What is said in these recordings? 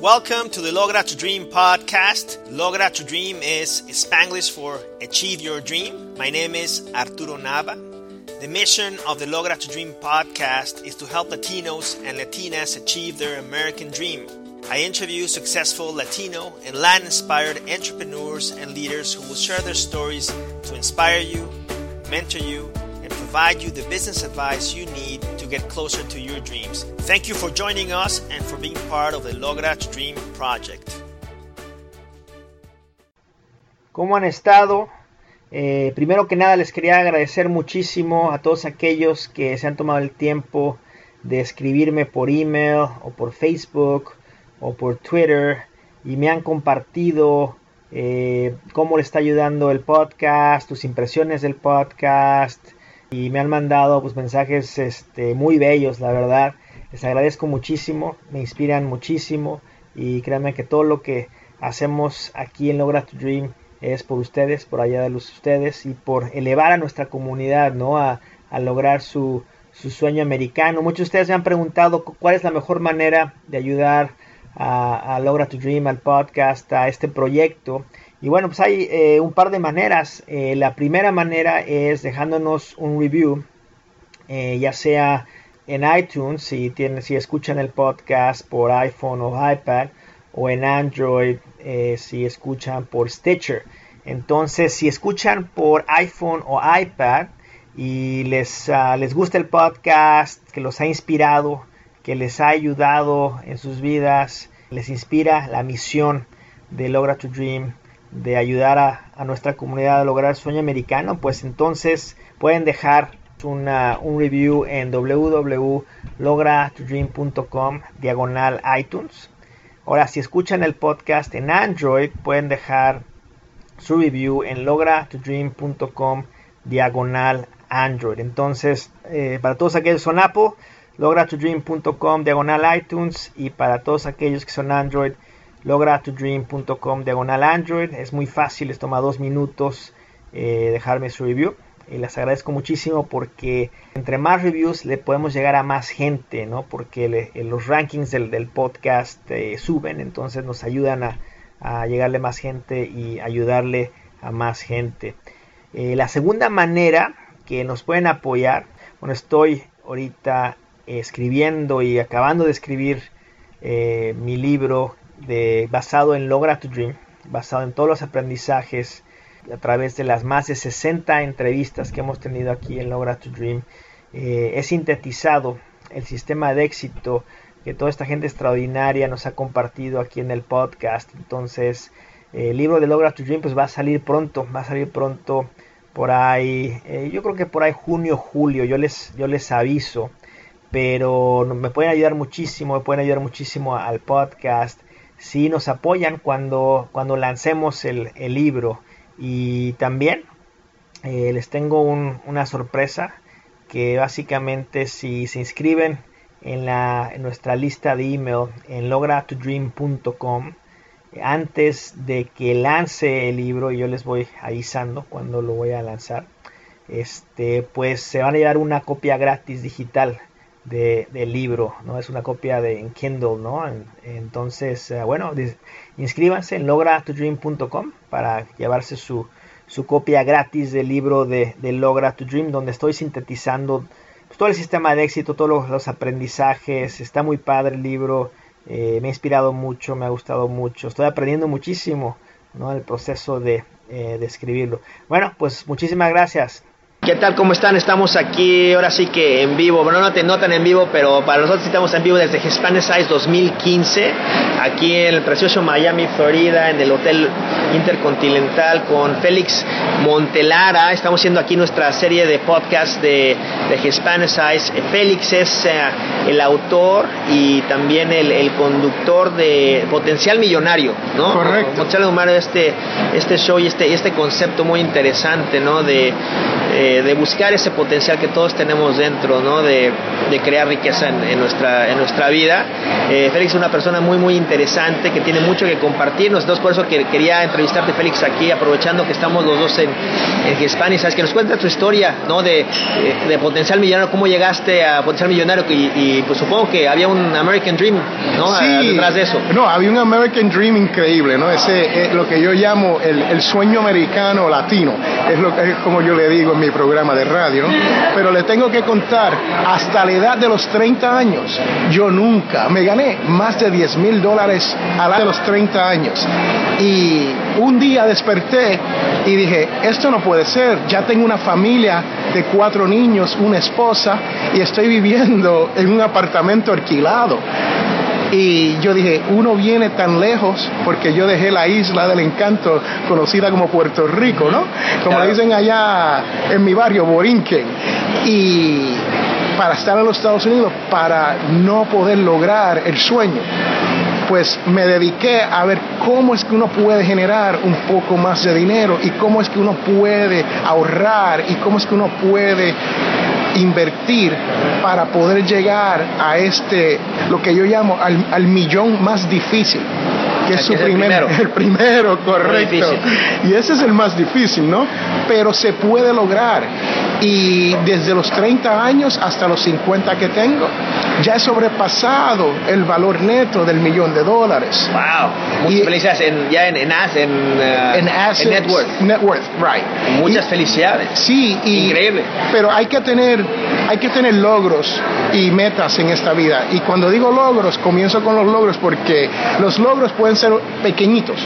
Welcome to the Logra to Dream podcast. Logra to Dream is Spanglish for Achieve Your Dream. My name is Arturo Nava. The mission of the Logra to Dream podcast is to help Latinos and Latinas achieve their American dream. I interview successful Latino and Latin inspired entrepreneurs and leaders who will share their stories to inspire you, mentor you, and provide you the business advice you need get closer to your dreams. Thank you for joining us and for being part of the Dream project. ¿Cómo han estado? Eh, primero que nada les quería agradecer muchísimo a todos aquellos que se han tomado el tiempo de escribirme por email o por Facebook o por Twitter y me han compartido eh, cómo le está ayudando el podcast, tus impresiones del podcast y me han mandado pues, mensajes este, muy bellos, la verdad. Les agradezco muchísimo, me inspiran muchísimo y créanme que todo lo que hacemos aquí en Logra to Dream es por ustedes, por allá de los ustedes y por elevar a nuestra comunidad, ¿no? A, a lograr su, su sueño americano. Muchos de ustedes me han preguntado cuál es la mejor manera de ayudar a, a, Logra to Dream, al podcast, a este proyecto. Y bueno, pues hay eh, un par de maneras. Eh, la primera manera es dejándonos un review, eh, ya sea en iTunes, si, tienen, si escuchan el podcast por iPhone o iPad, o en Android, si escuchan por Stitcher. Entonces, si escuchan por iPhone o iPad y les, uh, les gusta el podcast, que los ha inspirado, que les ha ayudado en sus vidas, les inspira la misión de Logra to Dream, de ayudar a, nuestra comunidad a lograr el sueño americano, pues entonces pueden dejar una, un review en www.logratodream.com diagonal iTunes. Ahora, si escuchan el podcast en Android, pueden dejar su review en logratodream.com diagonal Android. Entonces, eh, para todos aquellos que son Apple, logratodream.com diagonal iTunes y para todos aquellos que son Android, logratodream.com diagonal Android. Es muy fácil, les toma dos minutos eh, dejarme su review. Y les agradezco muchísimo porque entre más reviews le podemos llegar a más gente, ¿no? Porque le, los rankings del, podcast eh, suben, entonces nos ayudan a, a, llegarle más gente y ayudarle a más gente. Eh, la segunda manera que nos pueden apoyar, bueno, estoy ahorita escribiendo y acabando de escribir eh, mi libro basado en Logra to Dream, basado en todos los aprendizajes a través de las más de 60 entrevistas que hemos tenido aquí en Logra to Dream. Eh, he sintetizado el sistema de éxito que toda esta gente extraordinaria nos ha compartido aquí en el podcast. Entonces, eh, el libro de Logra to Dream pues va a salir pronto, va a salir pronto por ahí, eh, yo creo que por ahí junio, julio, yo les, yo les aviso, pero me pueden ayudar muchísimo, me pueden ayudar muchísimo al podcast si nos apoyan cuando, cuando lancemos el, el libro. Y también eh, les tengo un, una sorpresa que básicamente si se inscriben en, la, en nuestra lista de email en logratodream.com antes de que lance el libro yo les voy avisando cuando lo voy a lanzar este pues se van a llevar una copia gratis digital de, del libro no es una copia de en Kindle no en, entonces uh, bueno inscríbanse en logratodream.com para llevarse su, su copia gratis del libro de, de Logra to Dream donde estoy sintetizando pues, todo el sistema de éxito todos los, aprendizajes está muy padre el libro eh, me ha inspirado mucho, me ha gustado mucho, estoy aprendiendo muchísimo ¿no? el proceso de, eh, de escribirlo. Bueno, pues muchísimas gracias. ¿Qué tal? ¿Cómo están? Estamos aquí ahora sí que en vivo. Bueno, no te notan en vivo, pero para nosotros estamos en vivo desde Hispanicize 2015, aquí en el precioso Miami, Florida, en el Hotel Intercontinental con Félix Montelara. Estamos haciendo aquí nuestra serie de podcast de, de Hispanicize. Félix es uh, el autor y también el, el, conductor de Potencial Millonario, ¿no? Correcto. Potencial Millonario, este, este show y este, este concepto muy interesante, ¿no? De eh, de buscar ese potencial que todos tenemos dentro, ¿no? De, de crear riqueza en, nuestra, en nuestra vida. Eh, Félix es una persona muy, muy interesante que tiene mucho que compartir. Entonces, por eso que, quería entrevistarte, Félix, aquí, aprovechando que estamos los dos en, en Hispania, ¿sabes? Que nos cuentes tu historia, ¿no? De, de, potencial millonario, cómo llegaste a potencial millonario y, pues supongo que había un American Dream, ¿no? Sí, detrás de eso. No, había un American Dream increíble, ¿no? Ese es lo que yo llamo el, el sueño americano latino, es, lo, es como yo le digo en mi programa de radio. Pero le tengo que contar, hasta la edad de los 30 años, yo nunca me gané más de 10 mil dólares a la de los 30 años. Y un día desperté y dije, esto no puede ser, ya tengo una familia de cuatro niños, una esposa y estoy viviendo en un apartamento alquilado. Y yo dije, uno viene tan lejos porque yo dejé la isla del encanto conocida como Puerto Rico, ¿no? Como dicen allá en mi barrio, Borinquen. Y para estar en los Estados Unidos, para no poder lograr el sueño pues me dediqué a ver cómo es que uno puede generar un poco más de dinero y cómo es que uno puede ahorrar y cómo es que uno puede invertir para poder llegar a este, lo que yo llamo al, millón más difícil que es su primero. el primero, correcto. Y ese es el más difícil, ¿no? Pero se puede lograr y desde los 30 años hasta los 50 que tengo, ya he sobrepasado el valor neto del millón de dólares. ¡Wow! Muchas felicidades en, ya en, en, en, uh, net worth. Net worth, right. Muchas felicidades. Sí, increíble. Pero hay que tener, hay que tener logros y metas en esta vida. Y cuando digo logros, comienzo con los logros porque los logros pueden ser pequeñitos.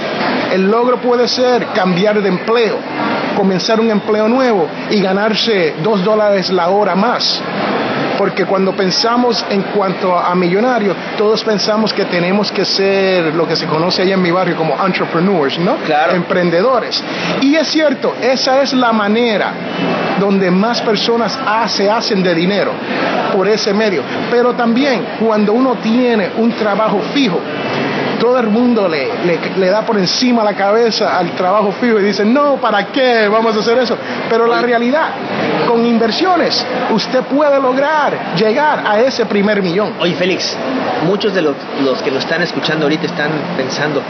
El logro puede ser cambiar de empleo comenzar un empleo nuevo y ganarse dos dólares la hora más porque cuando pensamos en cuanto a millonarios, todos pensamos que tenemos que ser lo que se conoce allá en mi barrio como entrepreneurs, ¿no? Claro. Emprendedores. Y es cierto, esa es la manera donde más personas se hacen de dinero por ese medio. Pero también cuando uno tiene un trabajo fijo, todo el mundo le, le, da por encima la cabeza al trabajo fijo y dice, no, ¿para qué vamos a hacer eso? Pero la realidad, con inversiones, usted puede lograr llegar a ese primer millón. Oye, Félix, muchos de los, los que lo están escuchando ahorita están pensando,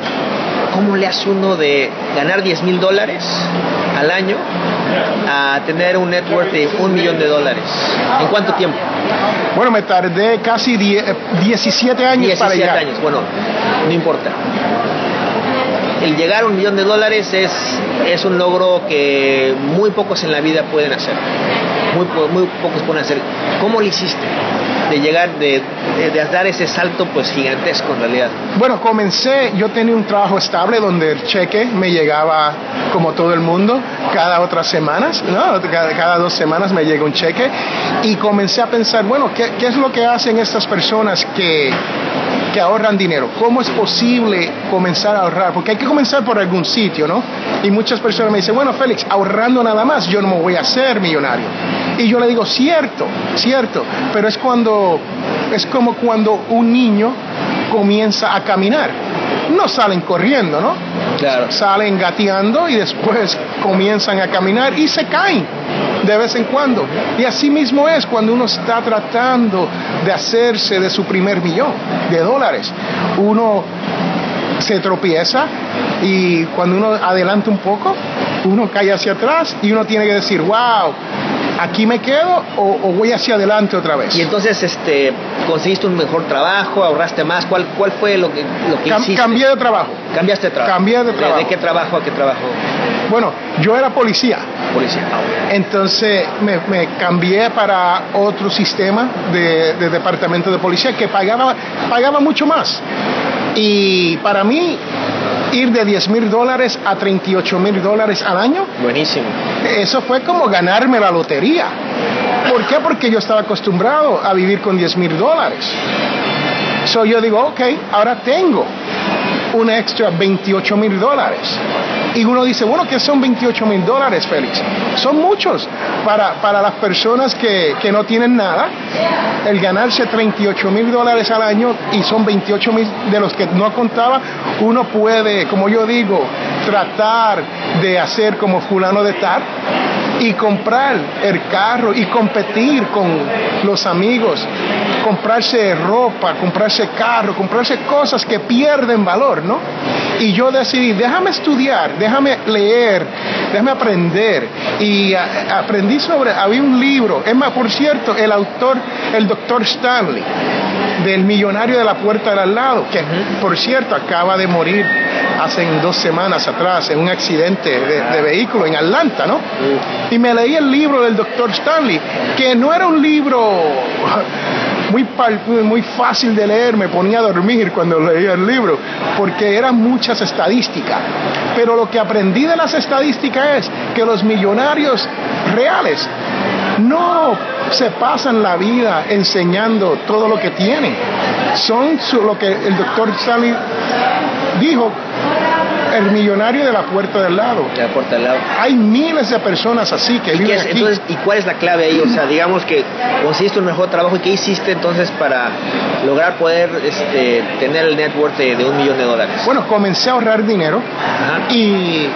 ¿cómo le hace uno de ganar 10 mil dólares al año a tener un network de un millón de dólares? ¿En cuánto tiempo? Bueno, me tardé casi 17 años 17 para llegar. años, bueno, no importa. El llegar a un millón de dólares es, es un logro que muy pocos en la vida pueden hacer. Muy, muy pocos pueden hacer. ¿Cómo lo hiciste? De llegar, de, de, dar ese salto pues gigantesco en realidad? Bueno, comencé, yo tenía un trabajo estable donde el cheque me llegaba como todo el mundo cada otras semanas, ¿no? cada, cada dos semanas me llega un cheque y comencé a pensar, bueno, ¿qué, qué es lo que hacen estas personas que que ahorran dinero. ¿Cómo es posible comenzar a ahorrar? Porque hay que comenzar por algún sitio, ¿no? Y muchas personas me dicen, bueno, Félix, ahorrando nada más, yo no me voy a hacer millonario. Y yo le digo, cierto, cierto, pero es cuando, es como cuando un niño comienza a caminar. No salen corriendo, ¿no? Claro. Salen gateando y después comienzan a caminar y se caen de vez en cuando. Y así mismo es cuando uno está tratando de hacerse de su primer millón de dólares. Uno se tropieza y cuando uno adelanta un poco, uno cae hacia atrás y uno tiene que decir, wow, aquí me quedo o, voy hacia adelante otra vez. Y entonces, este, conseguiste un mejor trabajo, ahorraste más. ¿Cuál, cuál fue lo que, lo que hiciste? Cambié de trabajo. ¿Cambiaste de trabajo? Cambié de trabajo. ¿De, qué trabajo a qué trabajo? Bueno, yo era policía. Policía. Ah, entonces me, me, cambié para otro sistema de, de departamento de policía que pagaba, pagaba mucho más. Y para mí ir de 10 mil dólares a 38 mil dólares al año. Buenísimo. Eso fue como ganarme la lotería. ¿Por qué? Porque yo estaba acostumbrado a vivir con 10 mil dólares. So yo digo, ok, ahora tengo un extra 28 mil dólares. Y uno dice, bueno, ¿qué son 28 mil dólares, Félix? Son muchos para, para las personas que, que, no tienen nada. El ganarse 38 mil dólares al año y son 28 mil de los que no contaba, uno puede, como yo digo, tratar de hacer como fulano de tal y comprar el carro y competir con los amigos, comprarse ropa, comprarse carro, comprarse cosas que pierden valor, ¿no? Y yo decidí, déjame estudiar, déjame leer, déjame aprender. Y aprendí sobre, había un libro, es más, por cierto, el autor, el doctor Stanley, del millonario de la puerta del al lado, que por cierto acaba de morir hace dos semanas atrás en un accidente de, vehículo en Atlanta, ¿no? Y me leí el libro del doctor Stanley, que no era un libro muy, muy fácil de leer, me ponía a dormir cuando leía el libro, porque eran muchas estadísticas. Pero lo que aprendí de las estadísticas es que los millonarios reales no se pasan la vida enseñando todo lo que tienen. Son lo que el doctor Sally dijo, el millonario de la puerta del lado. la puerta del lado. Hay miles de personas así que viven aquí. Entonces, ¿y cuál es la clave ahí? O sea, digamos que conseguiste un mejor trabajo. ¿Y qué hiciste entonces para lograr poder este, tener el network de, de, un millón de dólares? Bueno, comencé a ahorrar dinero y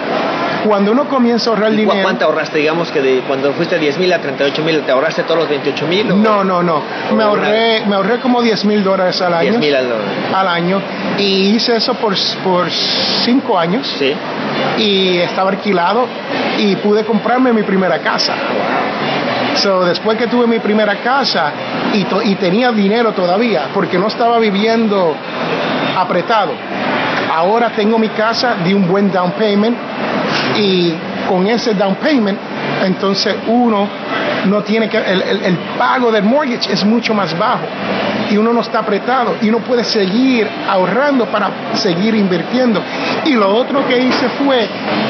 cuando uno comienza a ahorrar dinero. ¿Cuánto ahorraste? Digamos que de, cuando fuiste de 10 mil a 38 mil, ¿te ahorraste todos los 28 mil? No, no, no. Me ahorré, me ahorré como 10 mil dólares al año. 10 mil al, al, año. Y hice eso por, por cinco años. Sí. Y estaba alquilado y pude comprarme mi primera casa. So, después que tuve mi primera casa y, y tenía dinero todavía, porque no estaba viviendo apretado. Ahora tengo mi casa de un buen down payment y con ese down payment, entonces uno no tiene que, el, el, pago del mortgage es mucho más bajo y uno no está apretado y uno puede seguir ahorrando para seguir invirtiendo. Y lo otro que hice fue,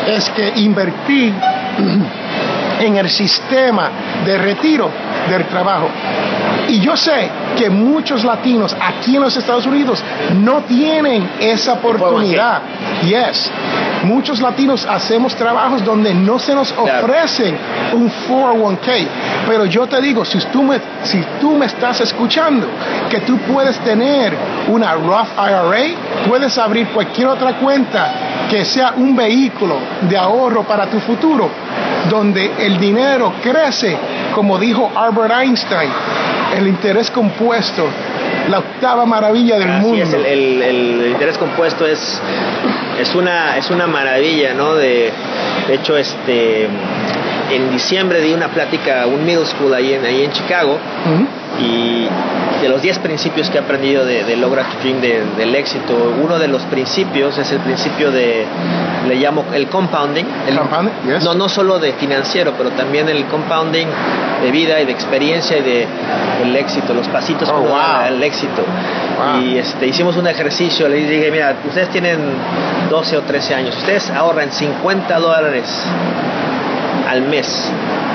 es que invertí en el sistema de retiro del trabajo. Y yo sé que muchos latinos aquí en los Estados Unidos no tienen esa oportunidad. Yes. Muchos latinos hacemos trabajos donde no se nos ofrecen un 401k. Pero yo te digo, si tú, me, si tú me estás escuchando, que tú puedes tener una Roth IRA, puedes abrir cualquier otra cuenta que sea un vehículo de ahorro para tu futuro, donde el dinero crece, como dijo Albert Einstein, el interés compuesto, la octava maravilla del mundo. el, interés compuesto es, es, una, es una maravilla, ¿no? De, hecho, este, en diciembre di una plática, un middle school ahí en, ahí en Chicago, y de los 10 principios que he aprendido de, de Logra to Dream del éxito, uno de los principios es el principio de, le llamo el compounding. El, no, no solo de financiero, pero también el compounding de vida y de experiencia y de el éxito, los pasitos oh, para el éxito. Y este, hicimos un ejercicio, le dije, mira, ustedes tienen 12 o 13 años, ustedes ahorran 50 dólares al mes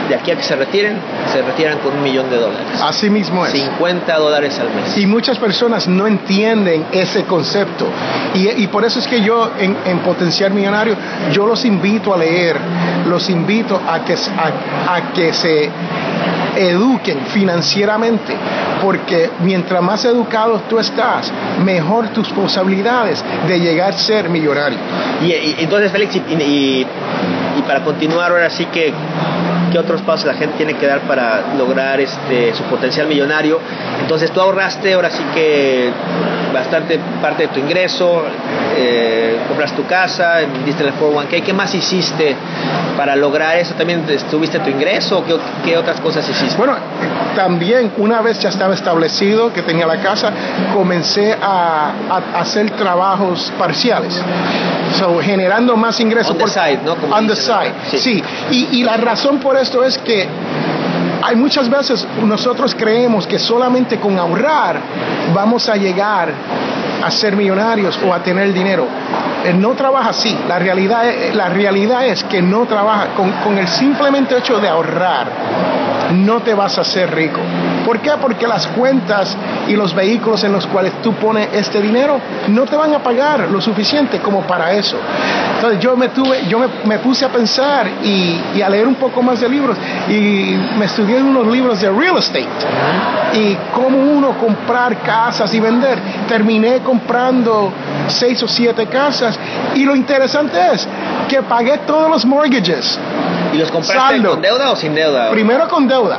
de aquí a que se retiren, se retiran con un millón de dólares. Así mismo es. 50 dólares al mes. Y muchas personas no entienden ese concepto. Y, por eso es que yo en, Potencial Millonario, yo los invito a leer, los invito a que, a que se eduquen financieramente, porque mientras más educados tú estás, mejor tus posibilidades de llegar a ser millonario. Y, entonces, Félix, y, para continuar ahora sí que qué otros pasos la gente tiene que dar para lograr este su potencial millonario. Entonces tú ahorraste ahora sí que bastante parte de tu ingreso, eh, compras tu casa, diste el 401k, ¿qué más hiciste para lograr eso? ¿También tuviste tu ingreso o qué, otras cosas hiciste? Bueno, también una vez ya estaba establecido que tenía la casa, comencé a, hacer trabajos parciales, generando más ingresos. On the side, ¿no? on the side, sí. Y, y la razón por esto es que hay muchas veces nosotros creemos que solamente con ahorrar vamos a llegar a ser millonarios o a tener dinero. Eh, no trabaja así. La realidad, la realidad es que no trabaja con, con el simplemente hecho de ahorrar no te vas a hacer rico. ¿Por qué? Porque las cuentas y los vehículos en los cuales tú pones este dinero no te van a pagar lo suficiente como para eso. Entonces yo me tuve, yo me, puse a pensar y, a leer un poco más de libros y me estudié unos libros de real estate y cómo uno comprar casas y vender. Terminé comprando seis o siete casas y lo interesante es que pagué todos los mortgages ¿Y los compraste con deuda o sin deuda? Primero con deuda.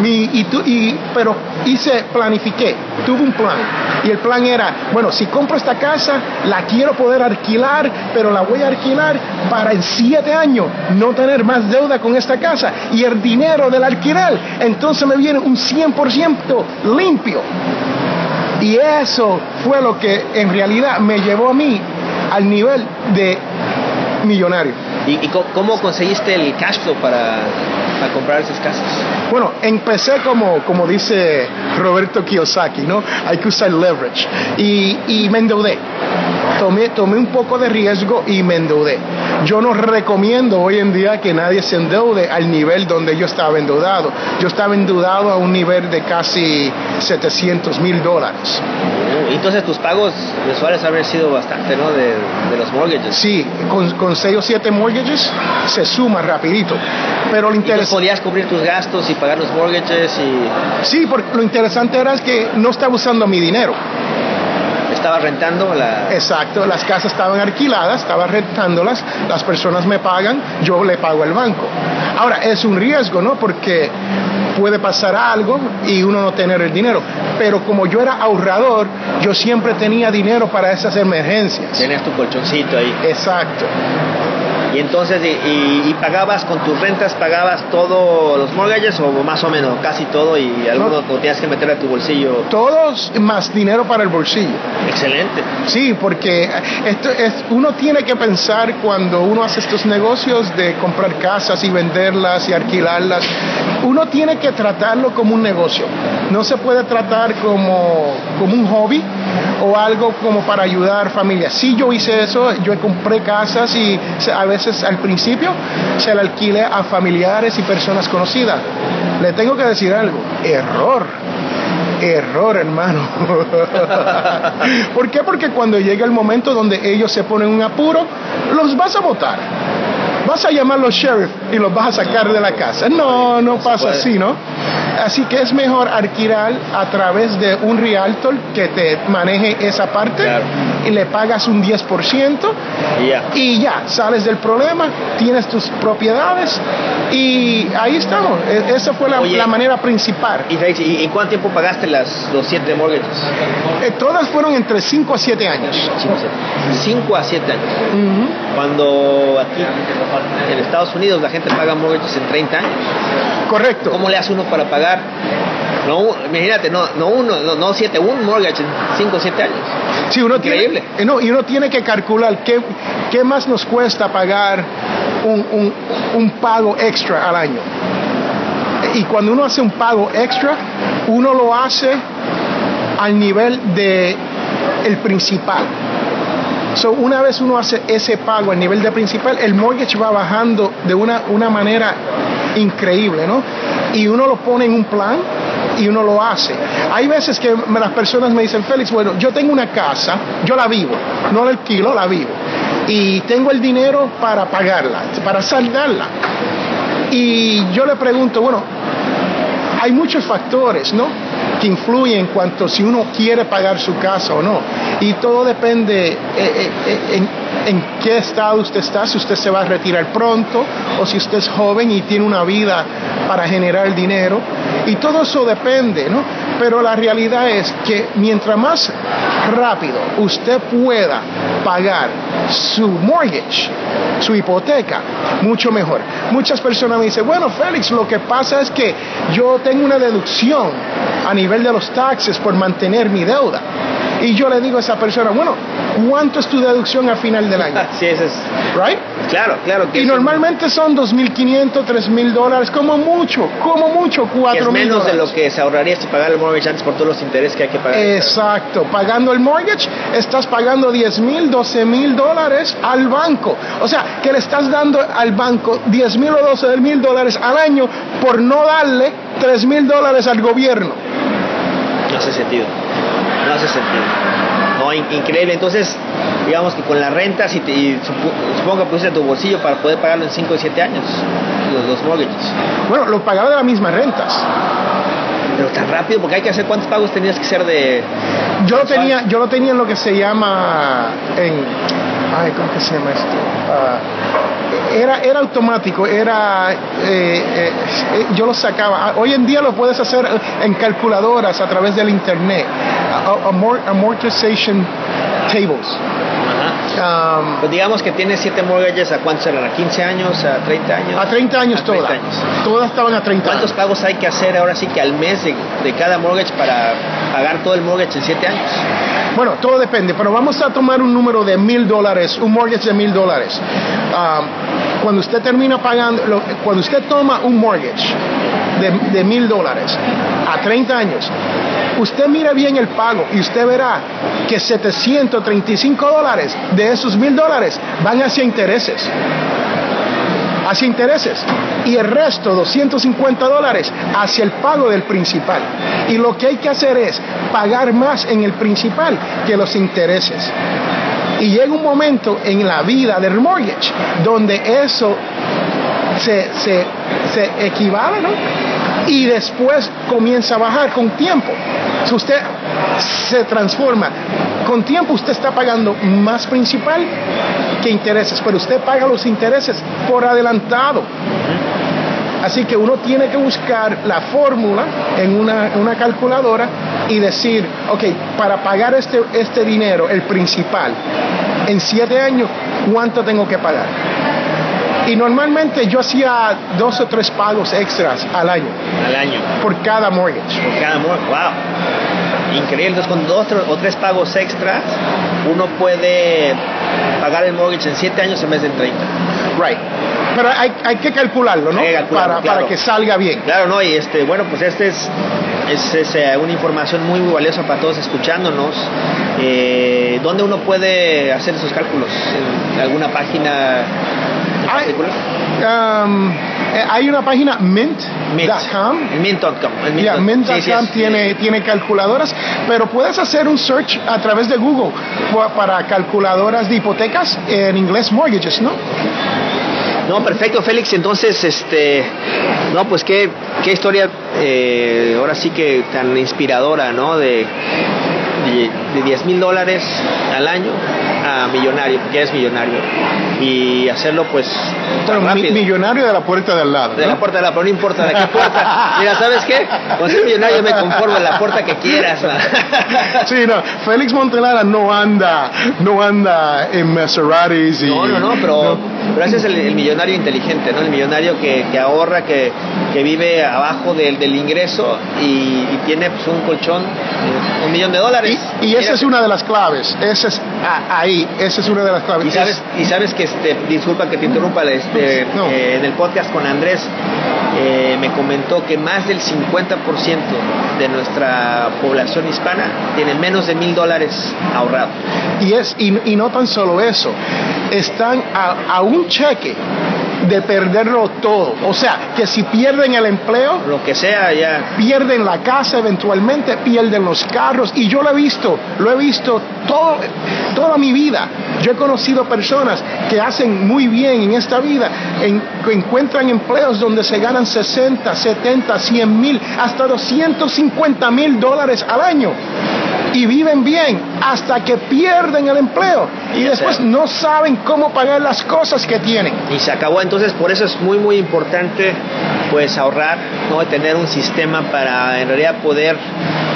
Mi, y tú, y, pero hice, planifiqué, tuve un plan. Y el plan era, bueno, si compro esta casa, la quiero poder alquilar, pero la voy a alquilar para en siete años no tener más deuda con esta casa. Y el dinero del alquiler, entonces me viene un 100% limpio. Y eso fue lo que en realidad me llevó a mí al nivel de millonario. ¿Y, cómo conseguiste el cash flow para, comprar esas casas? Bueno, empecé como, como dice Roberto Kiyosaki, ¿no? Hay que usar leverage. Y, y me endeudé. Tomé, tomé un poco de riesgo y me endeudé. Yo no recomiendo hoy en día que nadie se endeude al nivel donde yo estaba endeudado. Yo estaba endeudado a un nivel de casi 700 mil dólares. Entonces tus pagos mensuales haber sido bastante, ¿no? De, los mortgages. Sí, con, con 6 o 7 mortgages se suma rapidito. Pero lo interesante... podías cubrir tus gastos y pagar los mortgages y... Sí, porque lo interesante era que no estaba usando mi dinero estaba rentando la... Exacto, las casas estaban alquiladas, estaba rentándolas, las personas me pagan, yo le pago al banco. Ahora, es un riesgo, ¿no? Porque puede pasar algo y uno no tener el dinero. Pero como yo era ahorrador, yo siempre tenía dinero para esas emergencias. Tienes tu colchoncito ahí. Exacto. Y entonces, y, pagabas con tus rentas, pagabas todos los mortgages o más o menos, casi todo y algunos no. tenías que meter a tu bolsillo. Todos más dinero para el bolsillo. Excelente. Sí, porque esto es, uno tiene que pensar cuando uno hace estos negocios de comprar casas y venderlas y alquilarlas, uno tiene que tratarlo como un negocio. No se puede tratar como, como un hobby o algo como para ayudar familias. Sí, yo hice eso, yo compré casas y a veces al principio se la alquilé a familiares y personas conocidas. Le tengo que decir algo, error. Error, hermano. ¿Por qué? Porque cuando llega el momento donde ellos se ponen un apuro, los vas a votar vas a llamar los sheriff y los vas a sacar de la casa. No, no pasa así, ¿no? Así que es mejor alquilar a través de un realtor que te maneje esa parte y le pagas un 10% y ya, sales del problema, tienes tus propiedades y ahí estamos. E, esa fue la, manera principal. ¿Y, y, cuánto tiempo pagaste las, los siete mortgages? Eh, todas fueron entre 5 a 7 años. 5 a 7 años. Cuando aquí en Estados Unidos la gente paga mortgages en 30 años. Correcto. ¿Cómo le hace uno para pagar? No, imagínate, no, no uno, no, siete, un mortgage en 5 o 7 años. Sí, uno Increíble. Tiene, eh, no, y uno tiene que calcular qué, qué más nos cuesta pagar un, un, un pago extra al año. Y cuando uno hace un pago extra, uno lo hace al nivel de el principal. So, una vez uno hace ese pago a nivel de principal, el mortgage va bajando de una, una manera increíble, ¿no? Y uno lo pone en un plan y uno lo hace. Hay veces que las personas me dicen, Félix, bueno, yo tengo una casa, yo la vivo, no la alquilo, la vivo. Y tengo el dinero para pagarla, para saldarla. Y yo le pregunto, bueno, hay muchos factores, ¿no? Que influyen en cuanto si uno quiere pagar su casa o no. Y todo depende eh, eh, eh, en, en, qué estado usted está, si usted se va a retirar pronto o si usted es joven y tiene una vida para generar dinero. Y todo eso depende, ¿no? Pero la realidad es que mientras más rápido usted pueda pagar su mortgage, su hipoteca, mucho mejor. Muchas personas me dicen, bueno, Félix, lo que pasa es que yo tengo una deducción a nivel de los taxes por mantener mi deuda. Y yo le digo a esa persona, bueno, ¿cuánto es tu deducción al final del año? Sí, eso es. ¿Right? Claro, claro. y normalmente son 2.500, 3.000 dólares, como mucho, como mucho, 4.000 Es menos de lo que se ahorraría si pagar el mortgage antes por todos los intereses que hay que pagar. Exacto. Pagando el mortgage, estás pagando 10.000, 12.000 dólares al banco. O sea, que le estás dando al banco 10.000 o 12.000 dólares al año por no darle 3.000 dólares al gobierno. No hace sentido no hace sentido. No, increíble. Entonces, digamos que con las rentas y, y supongo que pusiste tu bolsillo para poder pagarlo en 5 o 7 años, los, los mortgages. Bueno, lo pagaba de las mismas rentas. Pero tan rápido, porque hay que hacer cuántos pagos tenías que ser de. Yo lo tenía, yo lo tenía en lo que se llama en. Ay, ¿cómo que se llama esto? Ah, era, era automático, era, eh, eh, eh, yo lo sacaba. Ah, Hoy en día lo puedes hacer en calculadoras a través del internet, amortization tables. Um, Pues digamos que tienes siete mortgages, ¿a cuántos eran? ¿A 15 años? ¿A 30 años? a 30 años A 30 todas. Todas estaban a 30 ¿Cuántos años. pagos hay que hacer ahora sí que al mes de, de cada mortgage para pagar todo el mortgage en 7 años? Bueno, todo depende, pero vamos a tomar un número de mil dólares, un mortgage de mil dólares. Um, cuando usted termina pagando, cuando usted toma un mortgage de, de mil dólares a 30 años, usted mira bien el pago y usted verá que 735 dólares de esos mil dólares van hacia intereses hacia intereses y el resto, 250 dólares, hacia el pago del principal. Y lo que hay que hacer es pagar más en el principal que los intereses. Y llega un momento en la vida del mortgage donde eso se, se, se equivale, ¿no? Y después comienza a bajar con tiempo. Si usted se transforma, con tiempo usted está pagando más principal que intereses, pero usted paga los intereses por adelantado. Así que uno tiene que buscar la fórmula en una, una calculadora y decir, ok, para pagar este, este dinero, el principal, en siete años, ¿cuánto tengo que pagar? Y normalmente yo hacía dos o tres pagos extras al año Al año, por cada mortgage. por cada mortgage. ¡Wow! Increíble. Entonces, con dos o tres pagos extras, uno puede pagar el mortgage en 7 años en vez de en 30. Right. Pero hay, hay que calcularlo, ¿no? Hay que calcularlo, para, claro. para que salga bien. Claro, ¿no? Y este, bueno, pues este es, es, es, eh, una información muy, muy valiosa para todos escuchándonos. Eh, ¿Dónde uno puede hacer esos cálculos? ¿En alguna página um, eh, hay una página mint.com. Mint.com. Yeah. Sí, sí, tiene, calculadoras, pero puedes hacer un search a través de Google pa- para calculadoras de hipotecas en inglés mortgages, ¿no? No, perfecto, Félix. Entonces, este, no, pues qué, qué historia, eh, ahora sí que tan inspiradora, ¿no? De, de, de 10 mil dólares al año a millonario, porque eres millonario. Y hacerlo, pues, rápido. millonario de la puerta de al lado. De la ¿no? puerta de la pero no importa de qué puerta. Mira, ¿sabes qué? Con ser millonario me conformo en la puerta que quieras. man. Sí, no, Félix Montelara no anda, no anda en Maseratis y... No, no, no, pero, pero ese es el, el millonario inteligente, ¿no? El millonario que, que ahorra, que, que vive abajo del, del ingreso y, y tiene pues, un colchón, eh, un millón de dólares. Y, y esa es una de las claves, esa es a- ahí, esa es una de las claves. Y sabes, y sabes que, este, disculpa que te interrumpa, este, No. eh, en el podcast con Andrés eh, me comentó que más del 50% de nuestra población hispana tiene menos de mil dólares ahorrados. Y, es, y, y no tan solo eso, están a, a un cheque de perderlo todo. O sea, que si pierden el empleo, Lo que sea, ya. pierden la casa eventualmente, pierden los carros. Y yo lo he visto, lo he visto todo, toda mi vida. Yo he conocido personas que hacen muy bien en esta vida, en- que encuentran empleos donde se ganan 60, 70, 100 mil, hasta 250 mil dólares al año. Y viven bien hasta que pierden el empleo. Y después no saben cómo pagar las cosas que tienen. y se acabó. Entonces, por eso es muy, muy importante pues ahorrar, ¿no? tener un sistema para en realidad poder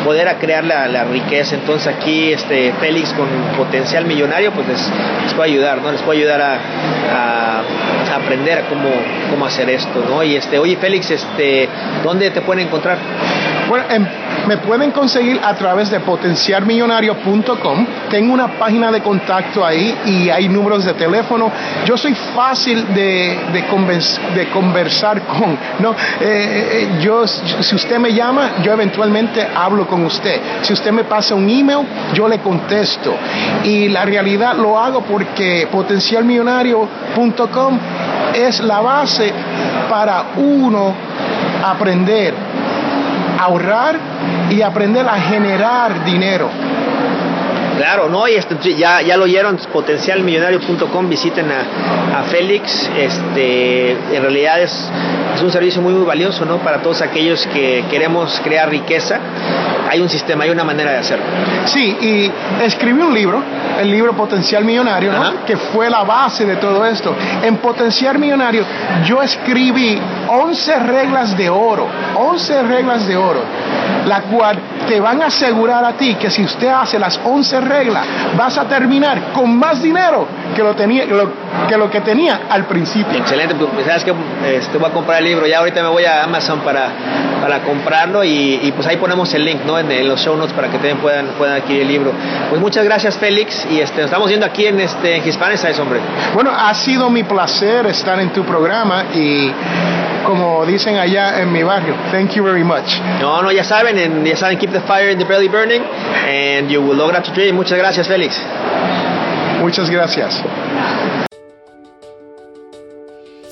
poder a crear la, la riqueza. Entonces aquí este Félix con potencial millonario pues les, les puede ayudar, ¿no? Les puede ayudar a, a- a aprender a cómo, cómo hacer esto, ¿no? Y este, oye Félix, este, ¿dónde te pueden encontrar? Em, me pueden conseguir a través de potenciarmillonario.com. Tengo una página de contacto ahí y hay números de teléfono. Yo soy fácil de, de conversar con. ¿no? Eh, eh, yo, si usted me llama, yo eventualmente hablo con usted. Si usted me pasa un email, yo le contesto. Y la realidad lo hago porque potencialmillonario.com es la base para uno aprender ahorrar y aprender a generar dinero. Claro, no, y este, ya, ya lo oyeron, potencialmillonario.com, visiten a, a Félix, este, en realidad es, es un servicio muy, muy valioso, ¿no? Para todos aquellos que queremos crear riqueza, hay un sistema, hay una manera de hacerlo. Sí, y escribí un libro el libro Potencial Millonario, ¿no? que fue la base de todo esto. En Potencial Millonario yo escribí 11 reglas de oro, 11 reglas de oro, la cual te van a asegurar a ti que si usted hace las 11 reglas, vas a terminar con más dinero que lo, tenía, que lo que tenía al principio. Excelente, pues sabes que este, voy a comprar el libro, ya ahorita me voy a Amazon para, para comprarlo y, pues ahí ponemos el link ¿no? en, los show notes para que también puedan, puedan adquirir el libro. Pues muchas gracias Félix y este, nos estamos viendo aquí en, este, en Hispanes, hombre. Bueno, ha sido mi placer estar en tu programa y como dicen allá en mi barrio. Thank you very much. No, no, ya saben, en, ya saben, keep the fire in the belly burning and you will lograr to dream. Muchas gracias, Félix. Muchas gracias.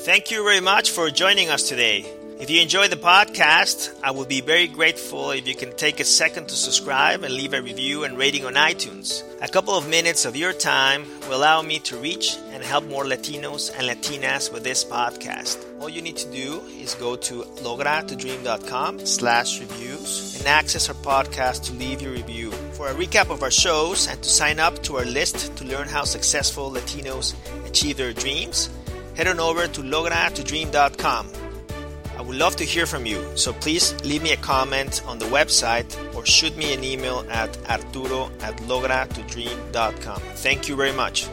Thank you very much for joining us today. If you enjoy the podcast, I would be very grateful if you can take a second to subscribe and leave a review and rating on iTunes. A couple of minutes of your time will allow me to reach help more Latinos and Latinas with this podcast. All you need to do is go to logratodream.com slash reviews and access our podcast to leave your review. For a recap of our shows and to sign up to our list to learn how successful Latinos achieve their dreams, head on over to logratodream.com. I would love to hear from you, so please leave me a comment on the website or shoot me an email at arturo at logratodream.com. Thank you very much.